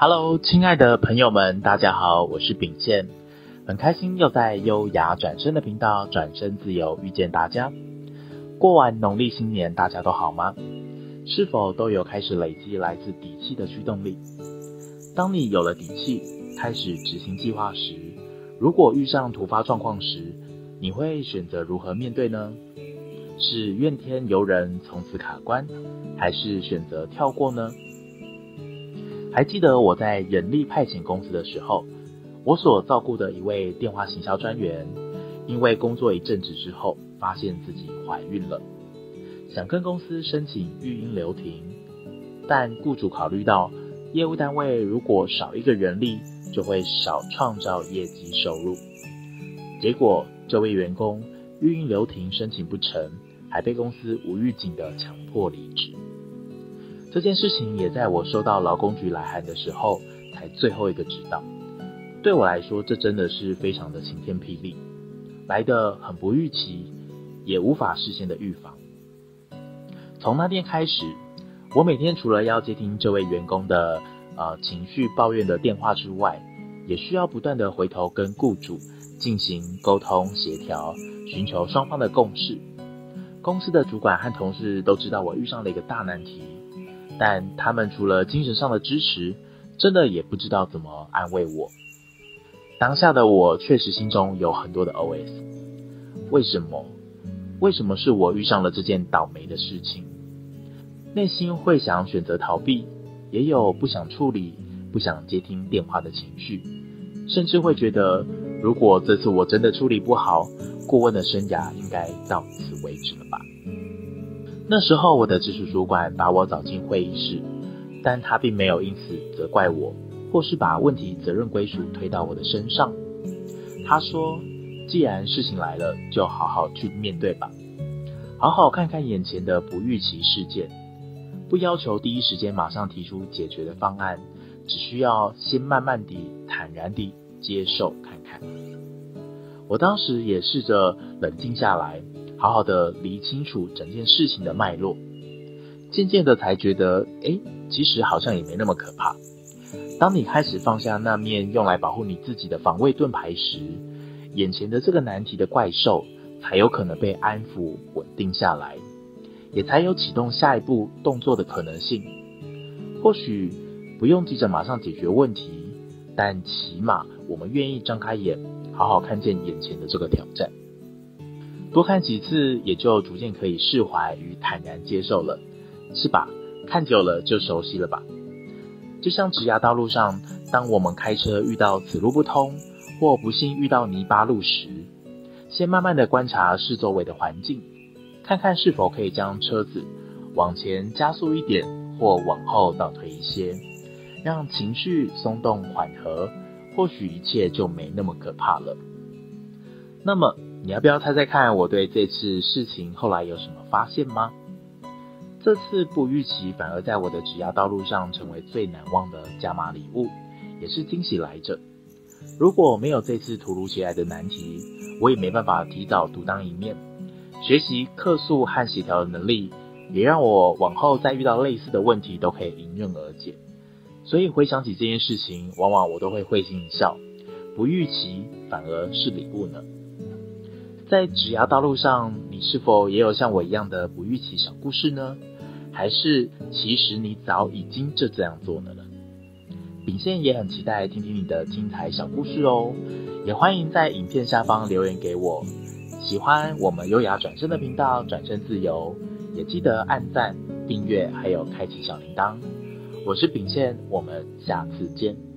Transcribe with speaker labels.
Speaker 1: Hello，亲爱的朋友们，大家好，我是秉宪，很开心又在优雅转身的频道转身自由遇见大家。过完农历新年，大家都好吗？是否都有开始累积来自底气的驱动力？当你有了底气，开始执行计划时，如果遇上突发状况时，你会选择如何面对呢？是怨天尤人，从此卡关，还是选择跳过呢？还记得我在人力派遣公司的时候，我所照顾的一位电话行销专员，因为工作一阵子之后，发现自己怀孕了，想跟公司申请育婴留停，但雇主考虑到业务单位如果少一个人力，就会少创造业绩收入，结果这位员工育婴留停申请不成，还被公司无预警的强迫离职。这件事情也在我收到劳工局来函的时候，才最后一个知道。对我来说，这真的是非常的晴天霹雳，来得很不预期，也无法事先的预防。从那天开始，我每天除了要接听这位员工的呃情绪抱怨的电话之外，也需要不断的回头跟雇主进行沟通协调，寻求双方的共识。公司的主管和同事都知道我遇上了一个大难题。但他们除了精神上的支持，真的也不知道怎么安慰我。当下的我确实心中有很多的 OS：为什么？为什么是我遇上了这件倒霉的事情？内心会想选择逃避，也有不想处理、不想接听电话的情绪，甚至会觉得，如果这次我真的处理不好，顾问的生涯应该到此为止了吧。那时候，我的直属主管把我找进会议室，但他并没有因此责怪我，或是把问题责任归属推到我的身上。他说：“既然事情来了，就好好去面对吧，好好看看眼前的不预期事件，不要求第一时间马上提出解决的方案，只需要先慢慢地、坦然地接受看看。”我当时也试着冷静下来。好好的理清楚整件事情的脉络，渐渐的才觉得，诶，其实好像也没那么可怕。当你开始放下那面用来保护你自己的防卫盾牌时，眼前的这个难题的怪兽才有可能被安抚稳定下来，也才有启动下一步动作的可能性。或许不用急着马上解决问题，但起码我们愿意张开眼，好好看见眼前的这个挑战。多看几次，也就逐渐可以释怀与坦然接受了，是吧？看久了就熟悉了吧？就像职涯道路上，当我们开车遇到此路不通，或不幸遇到泥巴路时，先慢慢的观察四周围的环境，看看是否可以将车子往前加速一点，或往后倒退一些，让情绪松动缓和，或许一切就没那么可怕了。那么，你要不要猜猜看，我对这次事情后来有什么发现吗？这次不预期反而在我的职涯道路上成为最难忘的加码礼物，也是惊喜来着。如果没有这次突如其来的难题，我也没办法提早独当一面，学习客诉和协调的能力，也让我往后再遇到类似的问题都可以迎刃而解。所以回想起这件事情，往往我都会会心一笑，不预期反而是礼物呢。在职涯道路上，你是否也有像我一样的不预期小故事呢？还是其实你早已经就这样做了呢？秉宪也很期待听听你的精彩小故事哦，也欢迎在影片下方留言给我。喜欢我们优雅转身的频道，转身自由，也记得按赞、订阅，还有开启小铃铛。我是秉宪，我们下次见。